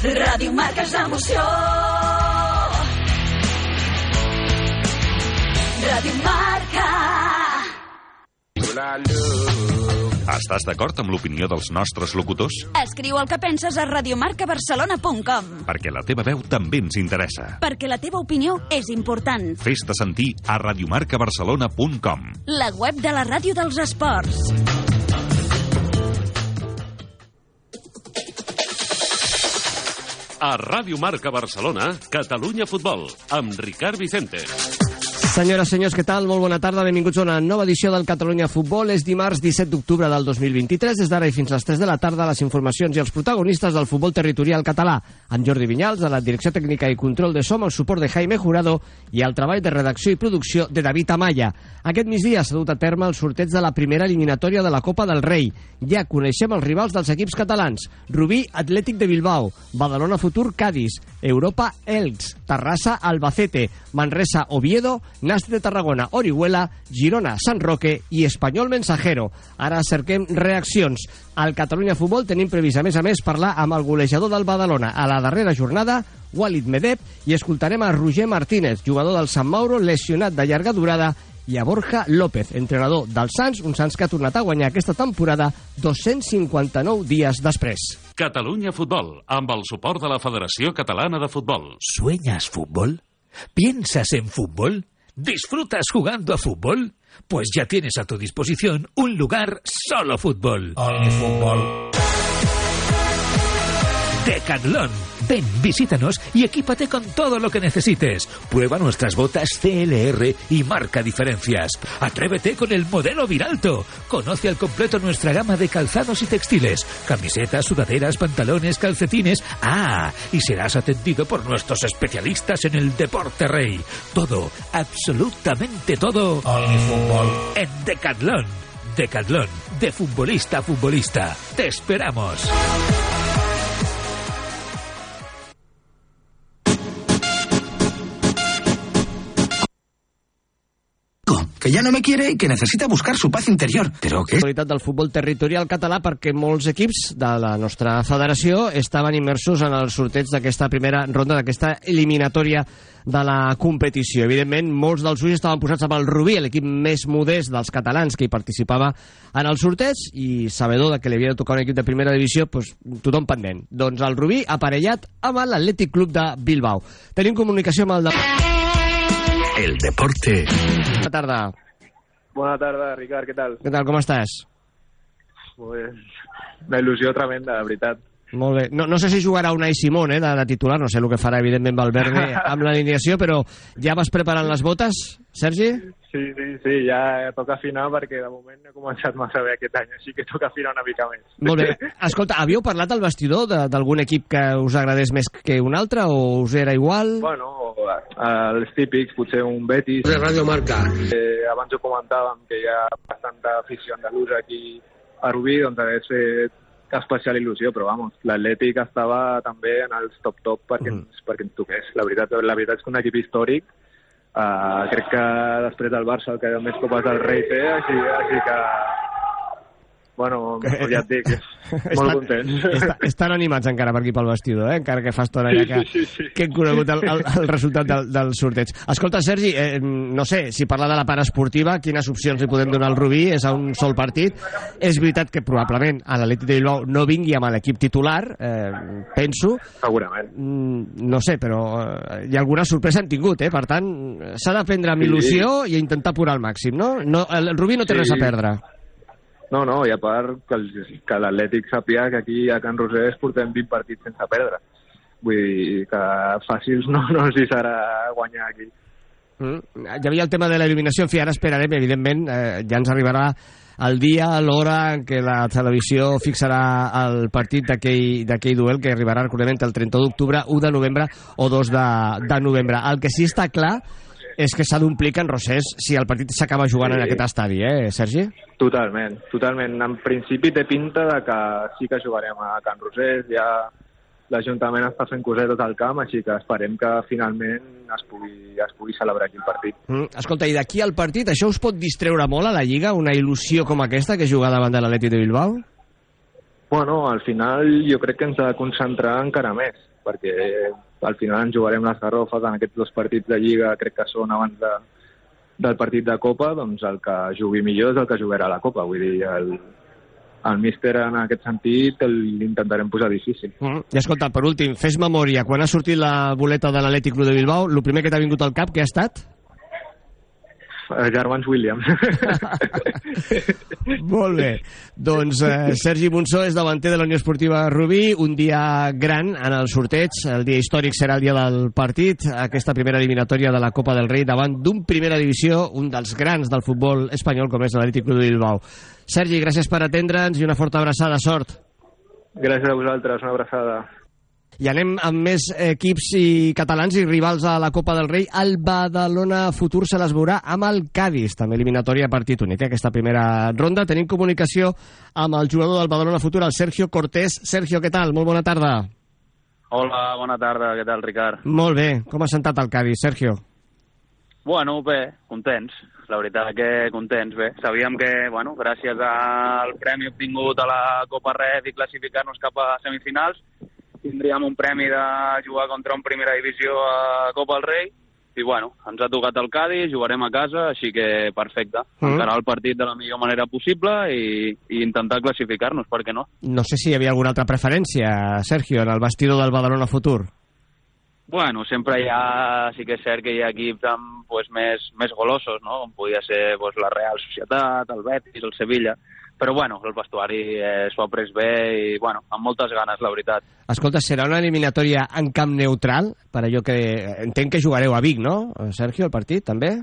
Ràdio Marca és l'emoció. Ràdio Marca. Estàs d'acord amb l'opinió dels nostres locutors? Escriu el que penses a radiomarcabarcelona.com Perquè la teva veu també ens interessa. perquè la teva opinió és important. Fes-te sentir a radiomarcabarcelona.com La web de la ràdio dels esports. A Ràdio Marca Barcelona, Catalunya Futbol, amb Ricard Vicente. Senyores, senyors, què tal? Molt bona tarda, benvinguts a una nova edició del Catalunya Futbol. És dimarts 17 d'octubre del 2023. Des d'ara i fins a les 3 de la tarda, les informacions i els protagonistes del futbol territorial català. En Jordi Vinyals, a la direcció tècnica i control de som, el suport de Jaime Jurado i el treball de redacció i producció de David Amaya. Aquest migdia s'ha dut a terme el sorteig de la primera eliminatòria de la Copa del Rei. Ja coneixem els rivals dels equips catalans. Rubí, Atlètic de Bilbao. Badalona Futur, Cádiz. Europa, Elx. Terrassa, Albacete. Manresa, Oviedo. Nasti de Tarragona, Orihuela, Girona, Sant Roque i Espanyol Mensajero. Ara cerquem reaccions. Al Catalunya Futbol tenim previst, a més a més, parlar amb el golejador del Badalona a la darrera jornada, Walid Medeb, i escoltarem a Roger Martínez, jugador del Sant Mauro, lesionat de llarga durada, i a Borja López, entrenador del Sants, un Sants que ha tornat a guanyar aquesta temporada 259 dies després. Catalunya Futbol, amb el suport de la Federació Catalana de Futbol. ¿Sueñas fútbol? ¿Piensas en fútbol? ¿Disfrutas jugando a fútbol? Pues ya tienes a tu disposición un lugar solo fútbol. fútbol. Decathlon. Ven, visítanos y equípate con todo lo que necesites. Prueba nuestras botas CLR y marca diferencias. Atrévete con el modelo Viralto. Conoce al completo nuestra gama de calzados y textiles. Camisetas, sudaderas, pantalones, calcetines. Ah, y serás atendido por nuestros especialistas en el deporte rey. Todo, absolutamente todo. fútbol. En Decathlon. Decathlon, de futbolista a futbolista. Te esperamos. Que ya no me quiere y que necesita buscar su paz interior. Pero que Qualitat del futbol territorial català perquè molts equips de la nostra federació estaven immersos en el sorteig d'aquesta primera ronda, d'aquesta eliminatòria de la competició. Evidentment, molts dels ulls estaven posats amb el Rubí, l'equip més modest dels catalans que hi participava en el sorteig, i sabedor de que li havia de tocar un equip de primera divisió, doncs, tothom pendent. Doncs el Rubí aparellat amb l'Atlètic Club de Bilbao. Tenim comunicació amb el de... El deporte. Bona tarda. Bona tarda, Ricard, què tal? Què tal, com estàs? Pues, una il·lusió tremenda, de veritat. Molt bé. No, no sé si jugarà Unai Simón eh, de, de titular, no sé el que farà evidentment Valverde amb l'alineació, però ja vas preparant les botes, Sergi? Sí, sí, sí, ja toca afinar perquè de moment no he començat massa bé aquest any, així que toca afinar una mica més. Molt bé. Escolta, havíeu parlat al vestidor de- d'algun equip que us agradés més que un altre o us era igual? Bueno, els típics, potser un Betis. De Radio Marca. Eh, abans ho comentàvem que hi ha bastanta afició andalusa aquí a Rubí, doncs hagués fet especial il·lusió, però vamos, l'Atlètic estava també en els top-top perquè, Mm. ens, perquè ens toqués. La veritat, la veritat és que un equip històric, uh, crec que després del Barça el que més copes del rei té, així, així que bueno, ja et dic, molt contents. Està, estan animats encara per aquí pel vestidor, eh? encara que fa estona ja que, Sí, sí, sí. que hem conegut el, el, el resultat del, del sorteig. Escolta, Sergi, eh, no sé, si parla de la part esportiva, quines opcions li podem donar al Rubí? És a un sol partit. És veritat que probablement a l'Atlètic de Bilbao no vingui amb l'equip titular, eh, penso. Segurament. Mm, No sé, però eh, hi ha alguna sorpresa han tingut, eh? Per tant, s'ha de prendre amb Sí. il·lusió i a intentar apurar al màxim, no? no el Rubí no té Sí. res a perdre. No, no, i a part que, el, que l'Atlètic sàpiga que aquí a Can Rosés portem 20 partits sense perdre. Vull dir que fàcils no, no els hi serà guanyar aquí. Mm. Hi havia el tema de l'eliminació, en fi, ara esperarem, evidentment, eh, ja ens arribarà el dia, l'hora en què la televisió fixarà el partit d'aquell duel que arribarà, recordem, el 31 d'octubre, 1 de novembre o 2 de, de novembre. El que sí està clar és que s'ha d'omplir Can Rosés si el partit s'acaba jugant Sí. en aquest estadi, eh, Sergi? Totalment, totalment. En principi té pinta de que sí que jugarem a Can Rosés, ja l'Ajuntament està fent cosetes al camp, així que esperem que finalment es pugui, es pugui celebrar aquí el partit. Mm. Escolta, i d'aquí al partit, això us pot distreure molt a la Lliga, una il·lusió com aquesta que jugar davant de l'Atlètic de Bilbao? Bueno, al final jo crec que ens ha de concentrar encara més, perquè al final ens jugarem les garrofes en aquests dos partits de Lliga, crec que són abans de, del partit de Copa, doncs el que jugui millor és el que jugarà a la Copa. Vull dir, el, el míster en aquest sentit l'intentarem posar difícil. Mm. I escolta, per últim, fes memòria, quan ha sortit la boleta de l'Atlètic Club de Bilbao, el primer que t'ha vingut al cap, què ha estat? Eh, Germans Williams. Molt bé. Doncs eh, Sergi Monsó és davanter de la Unió Esportiva Rubí, un dia gran en el sorteig, el dia històric serà el dia del partit, aquesta primera eliminatòria de la Copa del Rei davant d'un primera divisió, un dels grans del futbol espanyol com és l'Atlètic Club de Bilbao. Sergi, gràcies per atendre'ns i una forta abraçada, sort. Gràcies a vosaltres, una abraçada. I anem amb més equips i catalans i rivals a la Copa del Rei. El Badalona Futur se les veurà amb el Cádiz, també eliminatòria a partit únic, eh, aquesta primera ronda. Tenim comunicació amb el jugador del Badalona Futur, el Sergio Cortés. Sergio, què tal? Molt bona tarda. Hola, bona tarda, què tal, Ricard? Molt bé. Com ha sentat el Cádiz, Sergio? Bueno, bé, contents. La veritat que contents, bé. Sabíem que, bueno, gràcies al premi obtingut a la Copa Red i classificar-nos cap a semifinals, tindríem un premi de jugar contra un primera divisió a Copa del Rei, i bueno, ens ha tocat el Cádiz, jugarem a casa, així que perfecte. Mm. Encarar el partit de la millor manera possible i, i intentar classificar-nos, per què no? No sé si hi havia alguna altra preferència, Sergio, en el vestidor del Badalona Futur. Bueno, sempre hi ha, sí que és cert que hi ha equips amb, pues, més, més golosos, no? com podia ser pues, la Real Societat, el Betis, el Sevilla, però bueno, el vestuari eh, s'ho ha pres bé i bueno, amb moltes ganes, la veritat. Escolta, serà una eliminatòria en camp neutral? Per allò que... Entenc que jugareu a Vic, no, Sergio, el partit, també?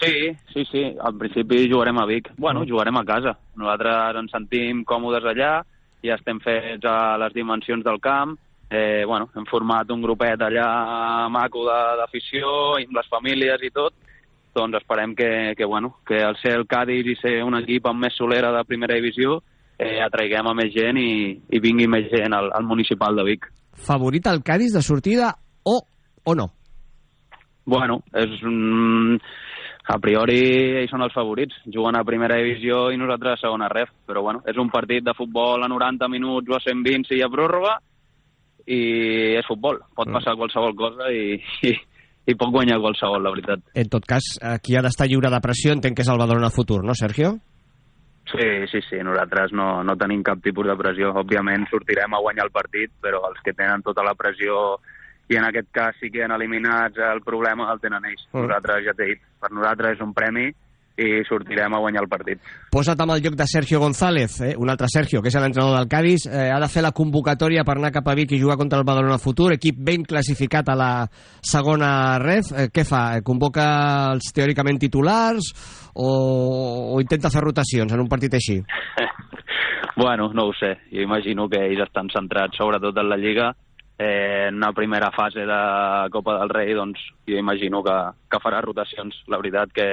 Sí, sí, sí, en principi jugarem a Vic. Bueno, jugarem a casa. Nosaltres ens sentim còmodes allà, ja estem fets a les dimensions del camp, eh, bueno, hem format un grupet allà maco d'afició, i amb les famílies i tot, doncs esperem que, que, bueno, que al ser el Cádiz i ser un equip amb més solera de primera divisió eh, atraiguem a més gent i, i vingui més gent al, al municipal de Vic. Favorit al Cádiz de sortida o, o no? Bueno, és un... A priori ells són els favorits. Juguen a primera divisió i nosaltres a segona ref. Però bueno, és un partit de futbol a 90 minuts o a 120 si hi ha pròrroga i és futbol. Pot passar qualsevol cosa i, i, i pot guanyar qualsevol, la veritat. En tot cas, qui ha d'estar lliure de pressió entenc que és el Badalona Futur, no, Sergio? Sí, sí, sí, nosaltres no, no tenim cap tipus de pressió. Òbviament sortirem a guanyar el partit, però els que tenen tota la pressió i en aquest cas sí que han eliminats el problema el tenen ells. Mm. Nosaltres, ja t'he dit, per nosaltres és un premi i sortirem a guanyar el partit. Posa't amb el lloc de Sergio González, eh? un altre Sergio, que és l'entrenador del Cádiz, eh, ha de fer la convocatòria per anar cap a Vic i jugar contra el Badalona Futur, equip ben classificat a la segona ref. Eh, què fa? Eh, Convoca els teòricament titulars o, o intenta fer rotacions en un partit així? Bueno, no ho sé. Jo imagino que ells estan centrats sobretot en la Lliga. Eh, en una primera fase de Copa del Rei, doncs jo imagino que, que farà rotacions. La veritat que,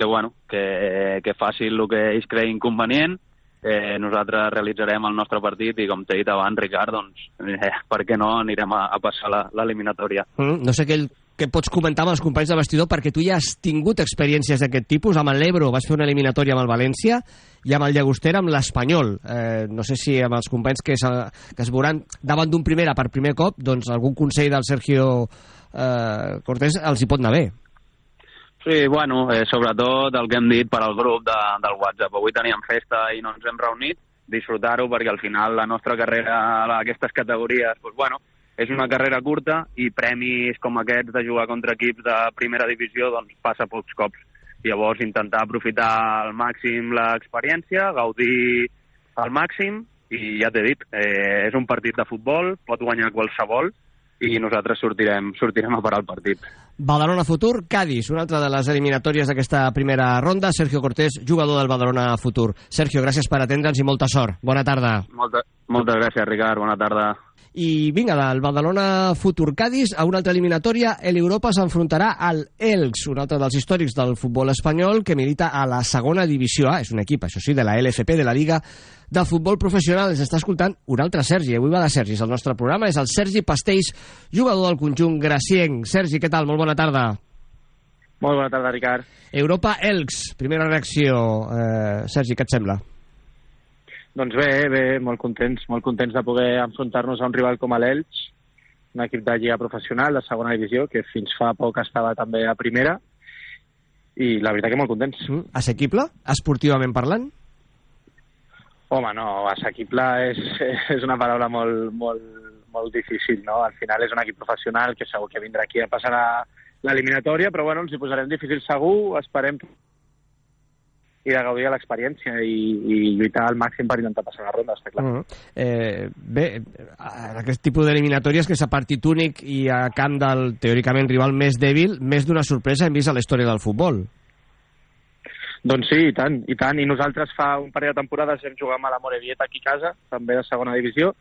que, bueno, que, que faci el que ells creguin convenient. Eh, nosaltres realitzarem el nostre partit i, com t'he dit abans, Ricard, doncs, eh, per què no anirem a, a passar l'eliminatòria. Mm, no sé aquell que pots comentar amb els companys de vestidor perquè tu ja has tingut experiències d'aquest tipus. Amb l'Ebro vas fer una eliminatòria amb el València i amb el Llagostera amb l'Espanyol. Eh, no sé si amb els companys que, que es veuran davant d'un primera per primer cop, doncs algun consell del Sergio eh, Cortés els hi pot anar bé. Sí, bueno, eh, sobretot el que hem dit per al grup de, del WhatsApp. Avui teníem festa i no ens hem reunit, disfrutar-ho perquè al final la nostra carrera a aquestes categories, doncs, bueno, és una carrera curta i premis com aquests de jugar contra equips de primera divisió doncs passa pocs cops. Llavors intentar aprofitar al màxim l'experiència, gaudir al màxim i ja t'he dit, eh, és un partit de futbol, pot guanyar qualsevol i nosaltres sortirem, sortirem a parar el partit. Badalona Futur, Cádiz, una altra de les eliminatòries d'aquesta primera ronda. Sergio Cortés, jugador del Badalona Futur. Sergio, gràcies per atendre'ns i molta sort. Bona tarda. Molta, moltes gràcies, Ricard. Bona tarda. I vinga, del Badalona Futur Cádiz a una altra eliminatòria, l'Europa s'enfrontarà al Elx, un altre dels històrics del futbol espanyol que milita a la segona divisió A, és un equip, això sí, de la LFP, de la Liga de Futbol Professional. Ens està escoltant un altre Sergi, avui va de Sergi, és el nostre programa, és el Sergi Pasteix, jugador del conjunt gracienc. Sergi, què tal? Molt bona tarda. Molt bona tarda, Ricard. Europa Elx, primera reacció. Eh, Sergi, què et sembla? Doncs bé, bé, molt contents, molt contents de poder enfrontar-nos a un rival com l'Elx, un equip de lliga professional de segona divisió, que fins fa poc estava també a primera, i la veritat que molt contents. Mm, assequible, esportivament parlant? Home, no, assequible és, és una paraula molt, molt, molt difícil, no? Al final és un equip professional que segur que vindrà aquí a passar l'eliminatòria, però bueno, ens hi posarem difícil segur, esperem i de gaudir de l'experiència i, i lluitar al màxim per intentar passar la ronda, està clar. Uh -huh. eh, bé, aquest tipus d'eliminatòries que s'ha partit únic i a camp del, teòricament, rival més dèbil, més d'una sorpresa hem vist a la història del futbol. Doncs sí, i tant, i tant. I nosaltres fa un parell de temporades hem jugat amb la Morevieta aquí a casa, també de segona divisió,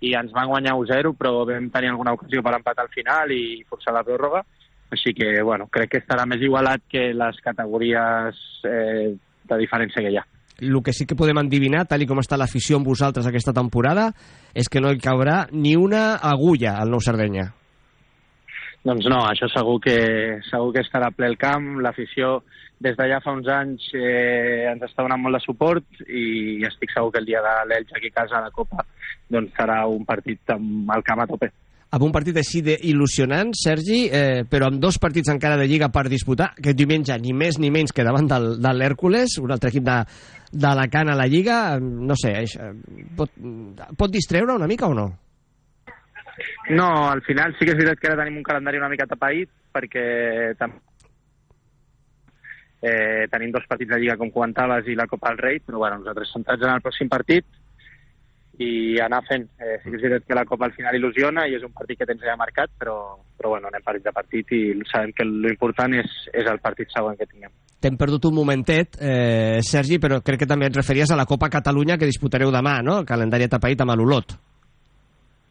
i ens van guanyar 1-0, però vam tenir alguna ocasió per empatar al final i forçar la pròrroga. Així que, bueno, crec que estarà més igualat que les categories eh, de diferència que hi ha. El que sí que podem endivinar, tal i com està l'afició amb vosaltres aquesta temporada, és que no hi caurà ni una agulla al Nou Sardenya. Doncs no, això segur que, segur que estarà ple el camp. L'afició des d'allà fa uns anys eh, ens està donant molt de suport i estic segur que el dia de l'Elx aquí a casa a la Copa doncs serà un partit amb el camp a tope amb un partit així d'il·lusionant, Sergi, eh, però amb dos partits encara de Lliga per disputar, que diumenge ni més ni menys que davant del, de l'Hèrcules, un altre equip de, de la Cana a la Lliga, no sé, eh, pot, pot distreure una mica o no? No, al final sí que és veritat que ara tenim un calendari una mica tapaït, perquè eh, tenim dos partits de Lliga, com comentaves, i la Copa del Rei, però bueno, nosaltres centrats en el pròxim partit, i anar fent. Eh, sí que és veritat que la Copa al final il·lusiona i és un partit que tens ja marcat, però, però bueno, anem partit de partit i sabem que l'important és, és el partit següent que tinguem. T'hem perdut un momentet, eh, Sergi, però crec que també et referies a la Copa Catalunya que disputareu demà, no? El calendari atapeït amb l'Olot.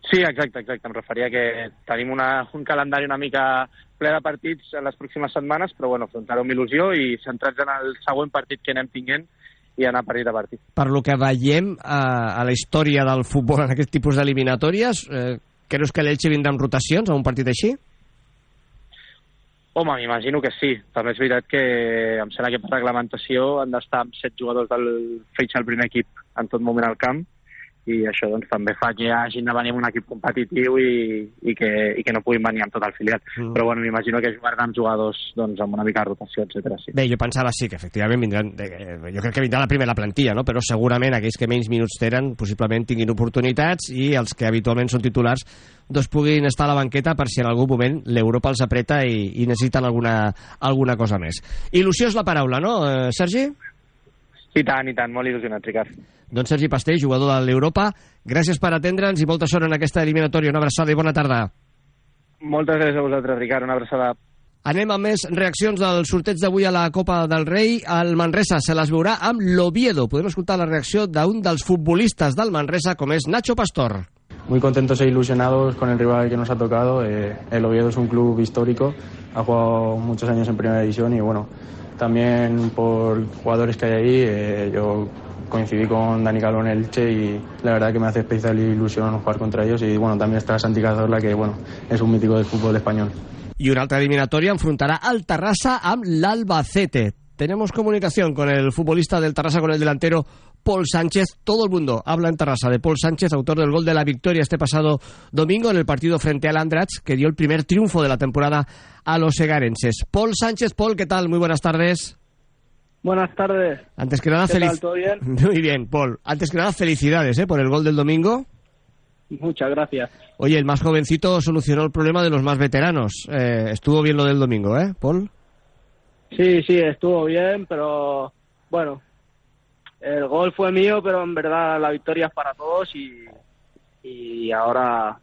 Sí, exacte, exacte. Em referia que tenim una, un calendari una mica ple de partits en les pròximes setmanes, però bueno, afrontar-ho amb il·lusió i centrats en el següent partit que anem tinguent, i anar partit a partit. Per lo que veiem a, eh, a la història del futbol en aquest tipus d'eliminatòries, eh, creus que l'Elche vindrà amb rotacions a un partit així? Home, m'imagino que sí. També és veritat que em sembla que per reglamentació han d'estar amb set jugadors del fetge al primer equip en tot moment al camp i això doncs, també fa que hagin de venir amb un equip competitiu i, i, que, i que no puguin venir amb tot el filial. Mm. Però bueno, m'imagino que jugaran amb jugadors doncs, amb una mica de rotació, etc. Sí. Bé, jo pensava sí, que efectivament vindran, eh, jo crec que vindrà la primera plantilla, no? però segurament aquells que menys minuts tenen possiblement tinguin oportunitats i els que habitualment són titulars doncs puguin estar a la banqueta per si en algun moment l'Europa els apreta i, i necessiten alguna, alguna cosa més. Il·lusió és la paraula, no, eh, Sergi? I tant, i tant, molt il·lusionat, Ricard. Doncs Sergi Pastell, jugador de l'Europa, gràcies per atendre'ns i molta sort en aquesta eliminatòria. Una abraçada i bona tarda. Moltes gràcies a vosaltres, Ricard. Una abraçada. Anem amb més reaccions del sorteig d'avui a la Copa del Rei. El Manresa se les veurà amb l'Oviedo. Podem escoltar la reacció d'un dels futbolistes del Manresa, com és Nacho Pastor. Muy contentos e ilusionados con el rival que nos ha tocado. Eh, el Oviedo es un club histórico, ha jugado muchos años en primera división y bueno, también por jugadores que hay ahí. Eh, yo coincidí con Dani Calvo en el Che y la verdad que me hace especial ilusión jugar contra ellos y bueno, también está Santi Cazorla que bueno, es un mítico del fútbol español. I una altra eliminatòria enfrontarà el Terrassa amb l'Albacete. Tenemos comunicación con el futbolista del Terrassa, con el delantero Paul Sánchez. Todo el mundo habla en Terrassa de Paul Sánchez, autor del gol de la victoria este pasado domingo en el partido frente al Andrats, que dio el primer triunfo de la temporada a los segarenses. Paul Sánchez, Paul, ¿qué tal? Muy buenas tardes. Buenas tardes. Antes que nada, feliz- ¿Todo bien? Muy bien, Paul. Antes que nada, felicidades ¿eh? por el gol del domingo. Muchas gracias. Oye, el más jovencito solucionó el problema de los más veteranos. Eh, estuvo bien lo del domingo, ¿eh, Paul? Sí, sí, estuvo bien, pero bueno, el gol fue mío, pero en verdad la victoria es para todos y, y ahora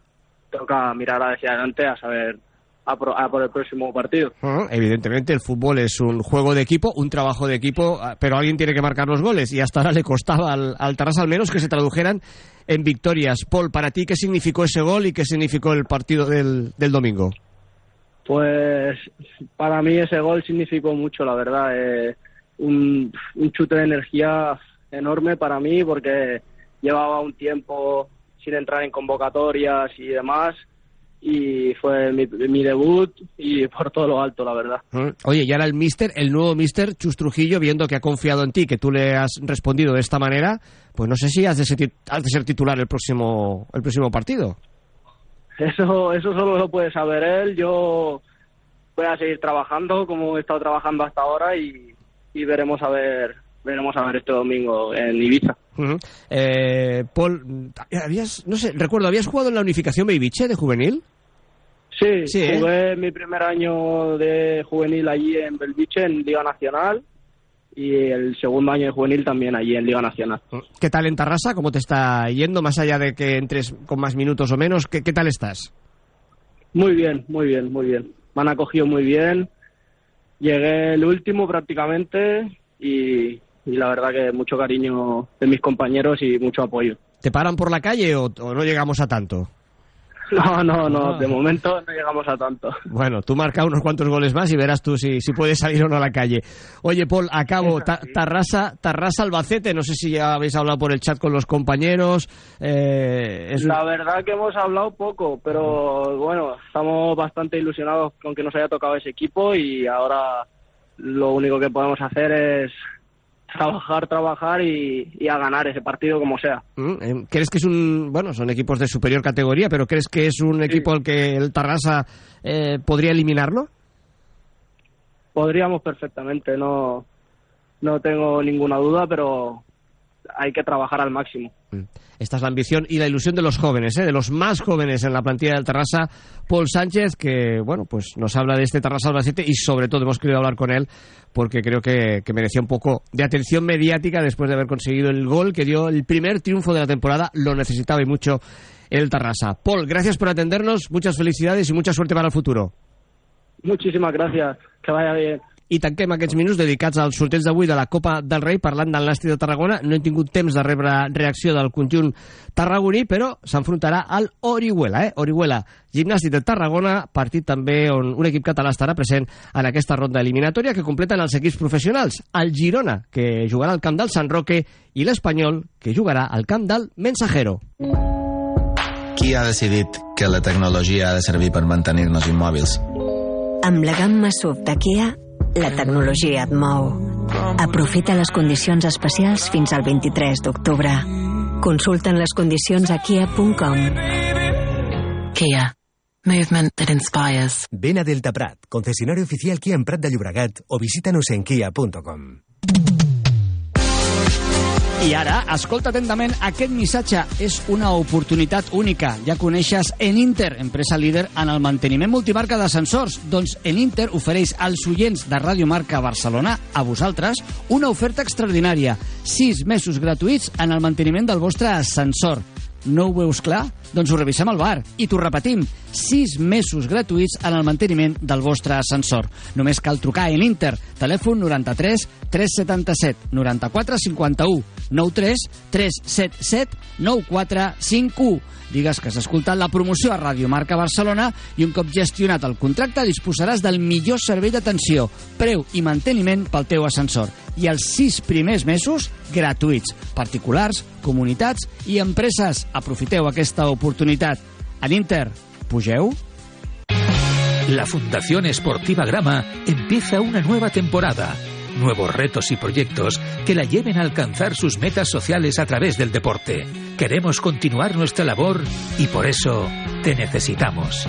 toca mirar hacia adelante a saber a por, a por el próximo partido. Evidentemente, el fútbol es un juego de equipo, un trabajo de equipo, ah, pero alguien tiene que marcar los goles y hasta ahora le costaba al, al al menos que se tradujeran en victorias. Paul, para ti, ¿qué significó ese gol y qué significó el partido del, del domingo? Pues para mí ese gol significó mucho, la verdad. eh, un, un chute de energía enorme para mí porque llevaba un tiempo sin entrar en convocatorias y demás y fue mi, mi debut y por todo lo alto, la verdad. Oye, y ahora el mister, el nuevo mister, Chus Trujillo, viendo que ha confiado en ti, que tú le has respondido de esta manera, pues no sé si has de ser, has de ser titular el próximo, el próximo partido. Eso, eso solo lo puede saber él. Yo voy a seguir trabajando como he estado trabajando hasta ahora y, y veremos a ver veremos a ver este domingo en Ibiza. Eh, Paul, habías, no sé, recuerdo, ¿habías jugado en la unificación Babyche de juvenil? Sí, Sí, ¿eh? jugué mi primer año de juvenil allí en Belviche, en Liga Nacional, y el segundo año de juvenil también allí en Liga Nacional. ¿Qué tal en Tarrasa? ¿Cómo te está yendo? Más allá de que entres con más minutos o menos, ¿qué, qué tal estás? Muy bien, muy bien, muy bien. Me han acogido muy bien. Llegué el último prácticamente y, y la verdad que mucho cariño de mis compañeros y mucho apoyo. ¿Te paran por la calle o, o no llegamos a tanto? No, no, no, Ah. de momento no llegamos a tanto. Bueno, tú marca unos cuantos goles más y verás tú si, si puedes salir o no a la calle. Oye, Paul, acabo. Ta- Tarrasa, Tarrasa Albacete, no sé si ya habéis hablado por el chat con los compañeros. eh, es La verdad que hemos hablado poco, pero bueno, estamos bastante ilusionados con que nos haya tocado ese equipo y ahora lo único que podemos hacer es trabajar, trabajar y, y a ganar ese partido como sea. Mm, eh, ¿Crees que es un... Bueno, son equipos de superior categoría, pero ¿crees que es un equipo al que el Tarrasa eh, podría eliminarlo? Podríamos perfectamente, no, no tengo ninguna duda, pero hay que trabajar al máximo. Esta es la ambición y la ilusión de los jóvenes, ¿eh? de los más jóvenes en la plantilla del Tarrasa. Paul Sánchez, que bueno, pues nos habla de este Tarrasa Albacete y sobre todo hemos querido hablar con él porque creo que, que merecía un poco de atención mediática después de haber conseguido el gol que dio el primer triunfo de la temporada. Lo necesitaba y mucho el Tarrasa. Paul, gracias por atendernos, muchas felicidades y mucha suerte para el futuro. Muchísimas gracias, que vaya bien. I tanquem aquests minuts dedicats als sorteig d'avui de la Copa del Rei parlant del Nàstic de Tarragona. No he tingut temps de rebre reacció del conjunt tarragoní, però s'enfrontarà al Orihuela. Eh? Orihuela, gimnàstic de Tarragona, partit també on un equip català estarà present en aquesta ronda eliminatòria que completen els equips professionals. El Girona, que jugarà al camp del Sant Roque, i l'Espanyol, que jugarà al camp del Mensajero. Qui ha decidit que la tecnologia ha de servir per mantenir-nos immòbils? Amb la gamma SUV de Kia, la tecnologia et mou. Aprofita les condicions especials fins al 23 d'octubre. Consulten les condicions a kia.com. Kia. Movement that inspires. Ven a Delta Prat, concesionario oficial Kia en Prat de Llobregat o visítanos en kia.com. I ara, escolta atentament aquest missatge. És una oportunitat única. Ja coneixes Eninter, empresa líder en el manteniment multimarca d'ascensors. Doncs Eninter ofereix als oients de Ràdio Marca Barcelona, a vosaltres, una oferta extraordinària. Sis mesos gratuïts en el manteniment del vostre ascensor. No ho veus clar? Doncs ho revisem al bar. I t'ho repetim. 6 mesos gratuïts en el manteniment del vostre ascensor. Només cal trucar en Inter. Telèfon 93 377 94 51 93 377 9451. Digues que has escoltat la promoció a Ràdio Marca Barcelona i un cop gestionat el contracte disposaràs del millor servei d'atenció, preu i manteniment pel teu ascensor. I els sis primers mesos gratuïts. Particulars, comunitats i empreses. Aprofiteu aquesta oportunitat. En Inter, pugeu? La Fundación Esportiva Grama empieza una nueva temporada. Nuevos retos y proyectos que la lleven a alcanzar sus metas sociales a través del deporte. Queremos continuar nuestra labor y por eso te necesitamos.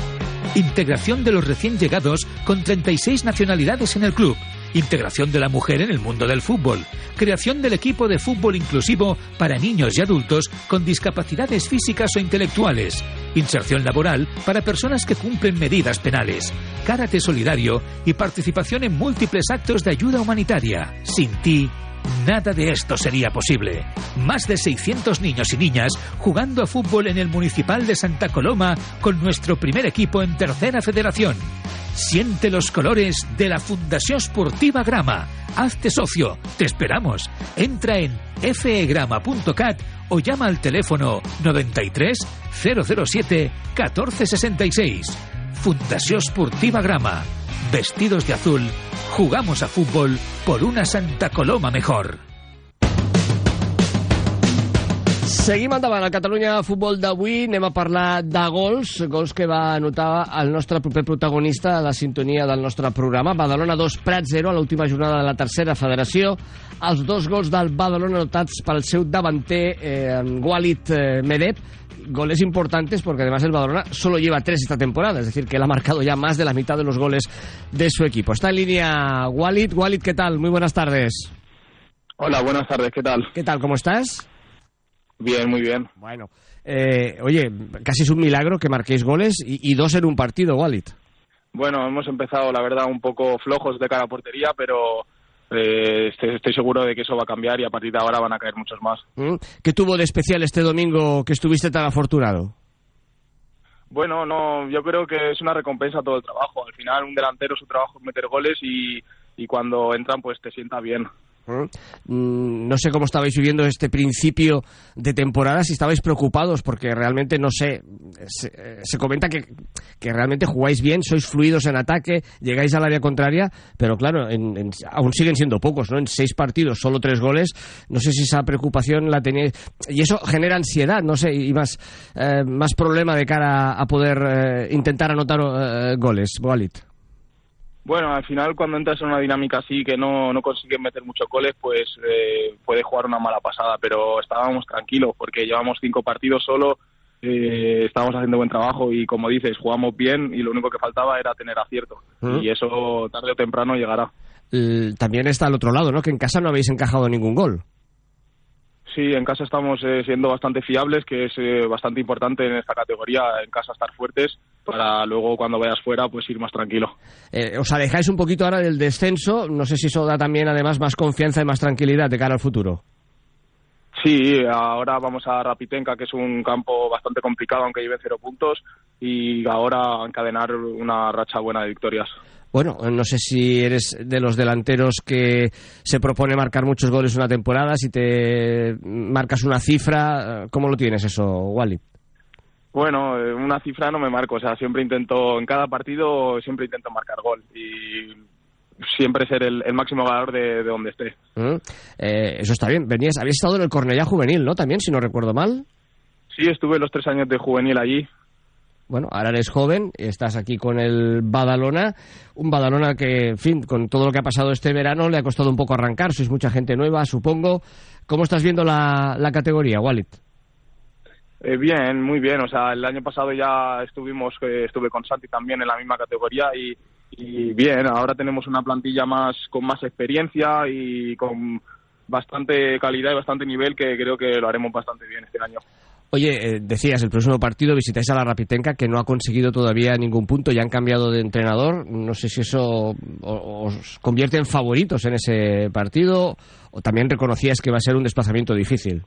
Integración de los recién llegados con 36 nacionalidades en el club. Integración de la mujer en el mundo del fútbol. Creación del equipo de fútbol inclusivo para niños y adultos con discapacidades físicas o intelectuales. Inserción laboral para personas que cumplen medidas penales. Karate solidario y participación en múltiples actos de ayuda humanitaria. Sin ti, Nada de esto sería posible. Más de 600 niños y niñas jugando a fútbol en el Municipal de Santa Coloma con nuestro primer equipo en Tercera Federación. Siente los colores de la Fundación Esportiva Grama. Hazte socio. Te esperamos. Entra en fegrama.cat o llama al teléfono 93 007 1466. Fundación Esportiva Grama. Vestidos de azul, jugamos a fútbol por una Santa Coloma mejor. Seguim endavant. Al Catalunya Futbol d'avui anem a parlar de gols, gols que va anotar el nostre proper protagonista a la sintonia del nostre programa. Badalona 2, Prat 0, a l'última jornada de la tercera federació. Els dos gols del Badalona anotats pel seu davanter, eh, Walid eh, Medeb, goles importantes porque además el Badalona solo lleva tres esta temporada, es decir, que él ha marcado ya más de la mitad de los goles de su equipo. Está en línea Walid. Walid, ¿qué tal? Muy buenas tardes. Hola, buenas tardes, ¿qué tal? ¿Qué tal? ¿Cómo estás? Bien, muy bien. Bueno, eh, oye, casi es un milagro que marquéis goles y, y dos en un partido, Walid. Bueno, hemos empezado, la verdad, un poco flojos de cara a portería, pero eh, estoy, estoy seguro de que eso va a cambiar y a partir de ahora van a caer muchos más. ¿Mm? ¿Qué tuvo de especial este domingo que estuviste tan afortunado? Bueno, no, yo creo que es una recompensa todo el trabajo. Al final, un delantero su trabajo es meter goles y, y cuando entran, pues te sienta bien. Mm, No sé cómo estabais viviendo este principio de temporada, si estabais preocupados, porque realmente no sé. Se, eh, se comenta que, que realmente jugáis bien, sois fluidos en ataque, llegáis al área contraria, pero claro, en- aún siguen siendo pocos, ¿no? En seis partidos, solo tres goles. No sé si esa preocupación la tenéis. Y eso genera ansiedad, no sé, y más, eh, más problema de cara a poder eh, intentar anotar goles, Walid. Bueno, al final cuando entras en una dinámica así que no, no consigues meter muchos goles, pues eh, puede jugar una mala pasada, pero estábamos tranquilos porque llevamos cinco partidos solo, eh, estábamos haciendo buen trabajo y como dices, jugamos bien y lo único que faltaba era tener acierto y eso tarde o temprano llegará. También está al otro lado, ¿no? Que en casa no habéis encajado ningún gol. Sí, en casa estamos eh, siendo bastante fiables, que es eh, bastante importante en esta categoría, en casa estar fuertes para luego cuando vayas fuera pues ir más tranquilo. Eh, os alejáis un poquito ahora del descenso. No sé si eso da también, además, más confianza y más tranquilidad de cara al futuro. Sí, ahora vamos a Rapitenca, que es un campo bastante complicado, aunque lleve cero puntos, y ahora encadenar una racha buena de victorias. Bueno, no sé si eres de los delanteros que se propone marcar muchos goles una temporada, si te marcas una cifra, ¿cómo lo tienes eso, Wally? Bueno, eh, una cifra no me marco, o sea, siempre intento, en cada partido siempre intento marcar gol y siempre ser el, el máximo ganador de, de donde esté. ¿Mm? Eh, eso está bien. Venías, habías estado en el Cornellá Juvenil, ¿no? También, si no recuerdo mal. Sí, estuve los tres años de juvenil allí. Bueno, ahora eres joven, estás aquí con el Badalona, un Badalona que, en fin, con todo lo que ha pasado este verano le ha costado un poco arrancar, sois mucha gente nueva, supongo. ¿Cómo estás viendo la, categoría, Walid? Eh, bien, muy bien. O sea, el año pasado ya estuvimos, eh, estuve con Santi también en la misma categoría y, y bien. Ahora tenemos una plantilla más con más experiencia y con bastante calidad y bastante nivel que creo que lo haremos bastante bien este año. Oye, eh, decías, el próximo partido visitáis a la Rapitenca, que no ha conseguido todavía ningún punto, ya han cambiado de entrenador. No sé si eso os convierte en favoritos en ese partido o también reconocías que va a ser un desplazamiento difícil.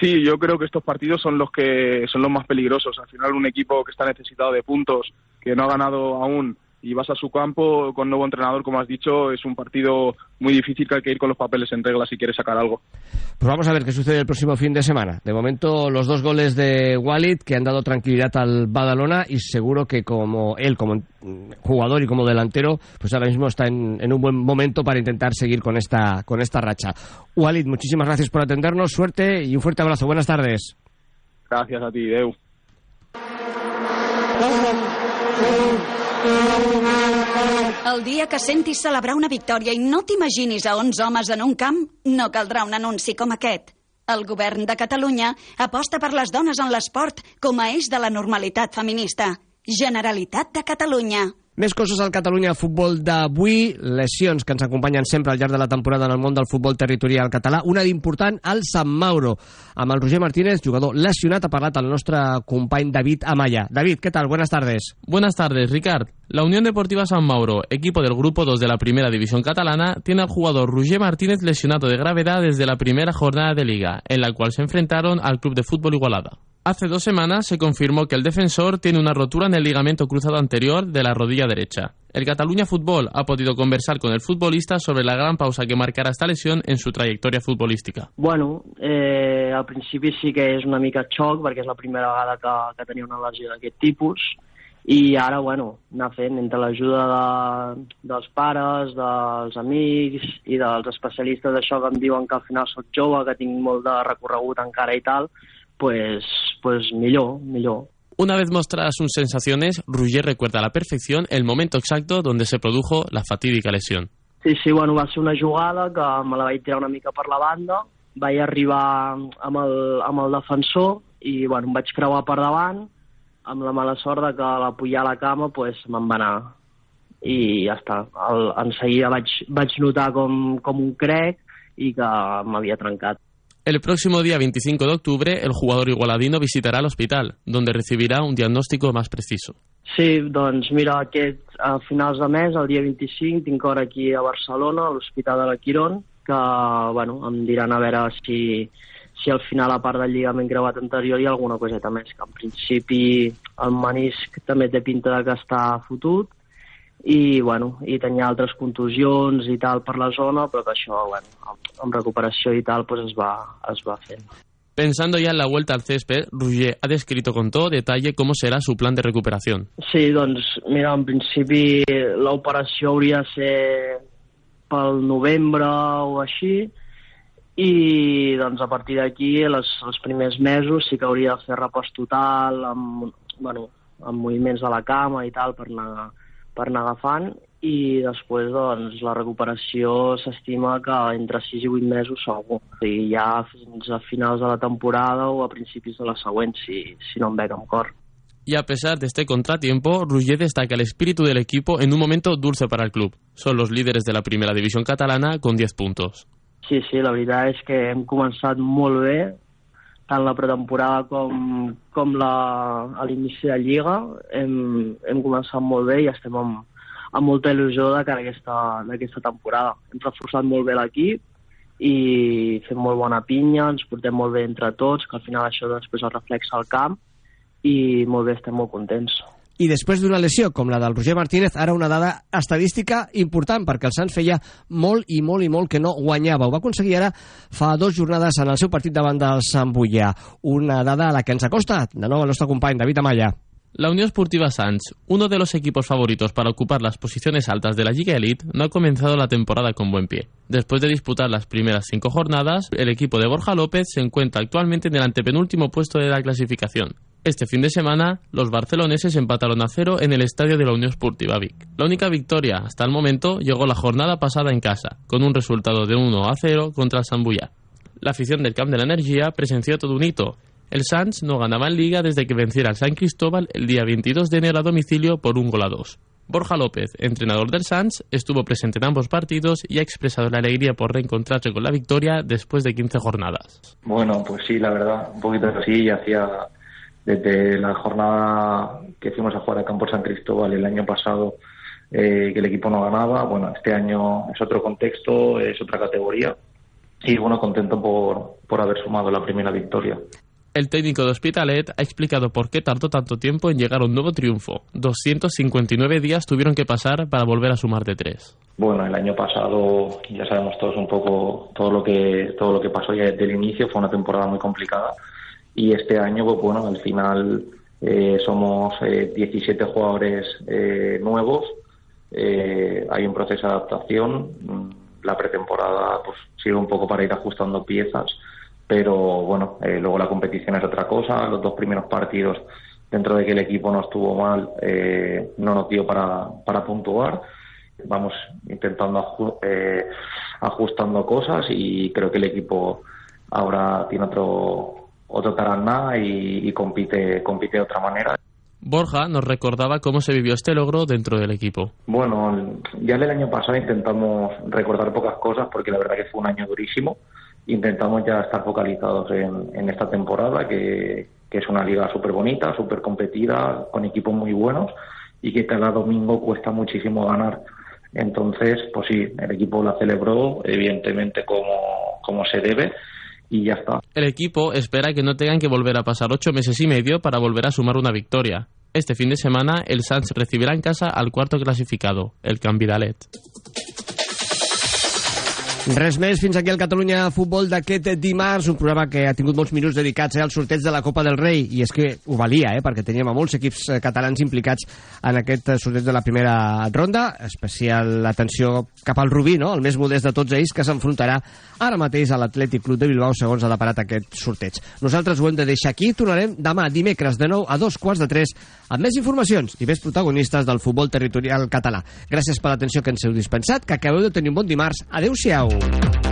Sí, yo creo que estos partidos son los que son los más peligrosos. Al final, un equipo que está necesitado de puntos, que no ha ganado aún y vas a su campo con nuevo entrenador, como has dicho, es un partido muy difícil que hay que ir con los papeles en regla si quieres sacar algo. Pues vamos a ver qué sucede el próximo fin de semana. De momento, los dos goles de Walid que han dado tranquilidad al Badalona y seguro que como él, como jugador y como delantero, pues ahora mismo está en, en un buen momento para intentar seguir con esta, con esta racha. Walid, muchísimas gracias por atendernos, suerte y un fuerte abrazo. Buenas tardes. Gracias a ti, Deu. El dia que sentis celebrar una victòria i no t'imaginis a 11 homes en un camp, no caldrà un anunci com aquest. El govern de Catalunya aposta per les dones en l'esport com a eix de la normalitat feminista. Generalitat de Catalunya. Més coses al Catalunya Futbol d'avui, lesions que ens acompanyen sempre al llarg de la temporada en el món del futbol territorial català. Una d'important, al Sant Mauro, amb el Roger Martínez, jugador lesionat, ha parlat el nostre company David Amaya. David, ¿qué tal? Buenas tardes. Buenas tardes, Ricard. La Unión Deportiva San Mauro, equipo del Grupo 2 de la Primera División Catalana, tiene al jugador Roger Martínez lesionado de gravedad desde la primera jornada de Liga, en la cual se enfrentaron al Club de Fútbol Igualada. Hace dos semanas se confirmó que el defensor tiene una rotura en el ligamento cruzado anterior de la rodilla derecha. El Cataluña Fútbol ha podido conversar con el futbolista sobre la gran pausa que marcarà esta lesión en su trajectòria futbolística. Bueno, eh, al principi sí que és una mica xoc perquè és la primera vegada que, que tenia una lesió d'aquest tipus i ara, bueno, anar fent entre l'ajuda de, dels pares, dels amics i dels especialistes d'això que em diuen que al final sóc jove, que tinc molt de recorregut encara i tal, pues, pues millor, millor. Una vez mostradas sus sensaciones, Roger recuerda a la perfección el momento exacto donde se produjo la fatídica lesión. Sí, sí, bueno, va ser una jugada que me la vaig tirar una mica per la banda, vaig arribar amb el, amb el defensor i bueno, em vaig creuar per davant, amb la mala sort de que a la pujar a la cama pues, me'n va anar. I ja està. El, en seguida vaig, vaig notar com, com un crec i que m'havia trencat. El próximo día 25 de octubre, el jugador igualadino visitará el hospital, donde recibirá un diagnóstico más preciso. Sí, doncs mira, aquest, a finals de mes, el dia 25, tinc hora aquí a Barcelona, a l'Hospital de la Quirón, que bueno, em diran a veure si, si al final, a part del lligament creuat anterior, hi ha alguna coseta més, que en principi el menisc també té pinta de que està fotut, i, bueno, i tenia altres contusions i tal per la zona, però que això, bueno, amb, recuperació i tal, pues es va, es va fent. Pensando ya en la vuelta al césped, Roger ha descrito con todo detalle cómo será su plan de recuperación. Sí, doncs, mira, en principi l'operació hauria de ser pel novembre o així, i doncs a partir d'aquí, els, els primers mesos, sí que hauria de fer repòs total, amb, bueno, amb moviments de la cama i tal, per anar, per anar agafant, i després doncs, la recuperació s'estima que entre 6 i 8 mesos segur. I ja fins a finals de la temporada o a principis de la següent, si, si no em veig amb cor. Y a pesar de este contratiempo, Roger destaca el espíritu del equipo en un momento dulce para el club. Son los líderes de la primera división catalana con 10 puntos. Sí, sí, la veritat és que hem començat molt bé, tant la pretemporada com, com la, a l'inici de Lliga. Hem, hem començat molt bé i estem amb, amb molta il·lusió de cara a aquesta, aquesta temporada. Hem reforçat molt bé l'equip i fem molt bona pinya, ens portem molt bé entre tots, que al final això després el reflexa al camp i molt bé, estem molt contents. I després d'una lesió com la del Roger Martínez, ara una dada estadística important, perquè el Sants feia molt i molt i molt que no guanyava. Ho va aconseguir ara fa dues jornades en el seu partit davant del Sant Bullà. Una dada a la que ens acosta, de nou el nostre company David Amaya. La Unión Esportiva Sanz, uno de los equipos favoritos para ocupar las posiciones altas de la Liga Elite, no ha comenzado la temporada con buen pie. Después de disputar las primeras cinco jornadas, el equipo de Borja López se encuentra actualmente en el antepenúltimo puesto de la clasificación. Este fin de semana, los barceloneses empataron a cero en el estadio de la Unión Esportiva Vic. La única victoria hasta el momento llegó la jornada pasada en casa, con un resultado de 1 a 0 contra el. La afición del Camp de la Energía presenció todo un hito. El Sanz no ganaba en Liga desde que venciera al San Cristóbal el día 22 de enero a domicilio por un gol a dos. Borja López, entrenador del Sanz, estuvo presente en ambos partidos y ha expresado la alegría por reencontrarse con la victoria después de 15 jornadas. Bueno, pues sí, la verdad, un poquito así, hacía desde la jornada que fuimos a jugar a Campo San Cristóbal el año pasado, eh, que el equipo no ganaba. Bueno, este año es otro contexto, es otra categoría. Y bueno, contento por, por haber sumado la primera victoria. El técnico de Hospitalet ha explicado por qué tardó tanto tiempo en llegar a un nuevo triunfo. 259 días tuvieron que pasar para volver a sumar de tres. Bueno, el año pasado ya sabemos todos un poco todo lo que todo lo que pasó ya desde el inicio. Fue una temporada muy complicada y este año, pues bueno, al final eh, somos eh, 17 jugadores eh, nuevos. Eh, hay un proceso de adaptación. La pretemporada pues sigue un poco para ir ajustando piezas pero bueno, eh, luego la competición es otra cosa. Los dos primeros partidos dentro de que el equipo no estuvo mal, eh, no nos dio para, para puntuar. Vamos intentando aju- eh, ajustando cosas y creo que el equipo ahora tiene otro otro tarannà y, y compite compite de otra manera. Borja nos recordaba cómo se vivió este logro dentro del equipo. Bueno, ya el año pasado intentamos recordar pocas cosas porque la verdad que fue un año durísimo. Intentamos ya estar focalizados en, esta temporada, que, es una liga súper bonita, súper competida, con equipos muy buenos y que cada domingo cuesta muchísimo ganar. Entonces, pues sí, el equipo la celebró, evidentemente como, como se debe, y ya está. El equipo espera que no tengan que volver a pasar ocho meses y medio para volver a sumar una victoria. Este fin de semana, el Sants recibirá en casa al cuarto clasificado, el Canvidalet. Res més, fins aquí el Catalunya Futbol d'aquest dimarts, un programa que ha tingut molts minuts dedicats eh, al sorteig de la Copa del Rei, i és que ho valia, eh, perquè teníem a molts equips eh, catalans implicats en aquest eh, sorteig de la primera ronda, especial atenció cap al Rubí, no? el més modest de tots ells, que s'enfrontarà ara mateix a l'Atlètic Club de Bilbao, segons ha deparat aquest sorteig. Nosaltres ho hem de deixar aquí, tornarem demà dimecres de nou a dos quarts de tres amb més informacions i més protagonistes del futbol territorial català. Gràcies per l'atenció que ens heu dispensat, que acabeu de tenir un bon dimarts. Adéu-siau. Thank you.